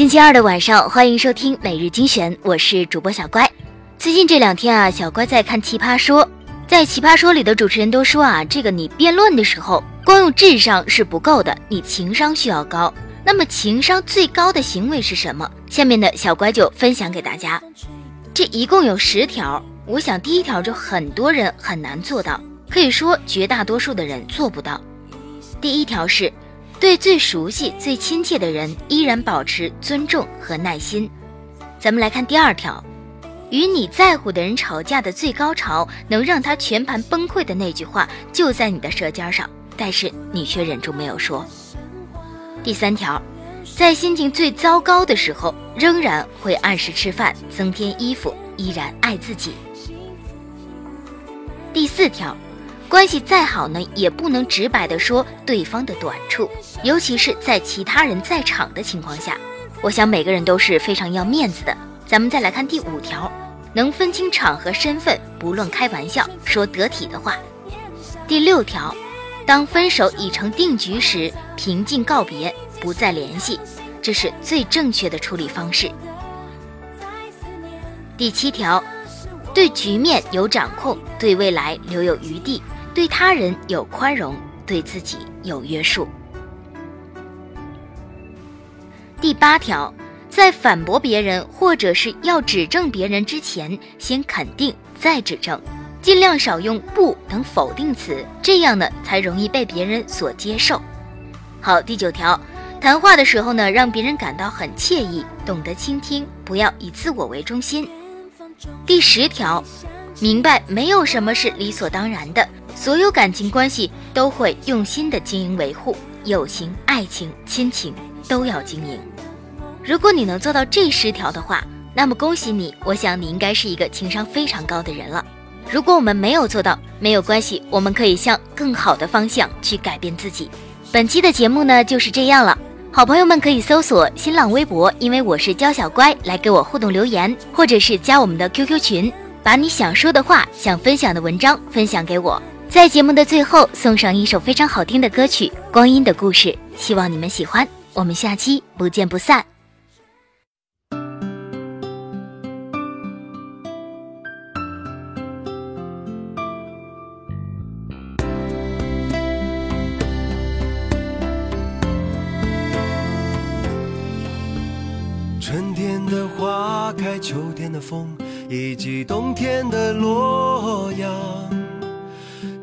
星期二的晚上，欢迎收听每日精选，我是主播小乖。最近这两天啊，小乖在看《奇葩说》，在《奇葩说》里的主持人都说啊，这个你辩论的时候，光用智商是不够的，你情商需要高。那么情商最高的行为是什么？下面的小乖就分享给大家。这一共有十条，我想第一条就很多人很难做到，可以说绝大多数的人做不到。第一条是。对最熟悉、最亲切的人，依然保持尊重和耐心。咱们来看第二条：与你在乎的人吵架的最高潮，能让他全盘崩溃的那句话，就在你的舌尖上，但是你却忍住没有说。第三条，在心情最糟糕的时候，仍然会按时吃饭、增添衣服，依然爱自己。第四条。关系再好呢，也不能直白的说对方的短处，尤其是在其他人在场的情况下。我想每个人都是非常要面子的。咱们再来看第五条，能分清场合身份，不论开玩笑，说得体的话。第六条，当分手已成定局时，平静告别，不再联系，这是最正确的处理方式。第七条，对局面有掌控，对未来留有余地。对他人有宽容，对自己有约束。第八条，在反驳别人或者是要指正别人之前，先肯定再指正，尽量少用“不”等否定词，这样呢才容易被别人所接受。好，第九条，谈话的时候呢，让别人感到很惬意，懂得倾听，不要以自我为中心。第十条，明白没有什么是理所当然的。所有感情关系都会用心的经营维护，友情、爱情、亲情都要经营。如果你能做到这十条的话，那么恭喜你，我想你应该是一个情商非常高的人了。如果我们没有做到，没有关系，我们可以向更好的方向去改变自己。本期的节目呢就是这样了，好朋友们可以搜索新浪微博，因为我是娇小乖，来给我互动留言，或者是加我们的 QQ 群，把你想说的话、想分享的文章分享给我。在节目的最后，送上一首非常好听的歌曲《光阴的故事》，希望你们喜欢。我们下期不见不散。春天的花开，秋天的风，以及冬天的洛阳。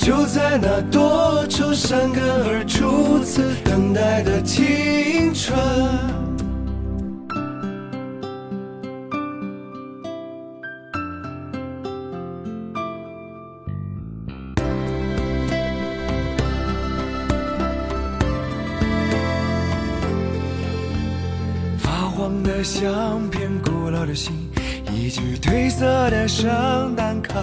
就在那多愁善感而初次等待的青春，发黄的相片，古老的信。一句褪色的圣诞卡，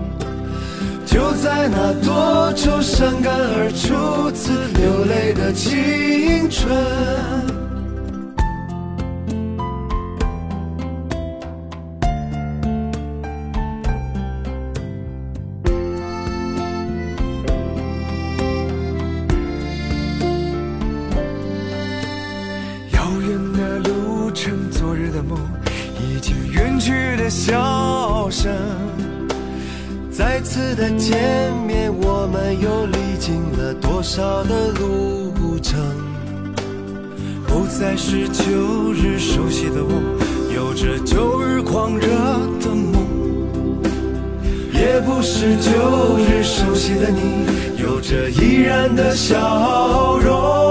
就在那多愁善感而初次流泪的青春，遥远的路程，昨日的梦，已经远去的笑声。再次的见面，我们又历经了多少的路程？不再是旧日熟悉的我，有着旧日狂热的梦；也不是旧日熟悉的你，有着依然的笑容。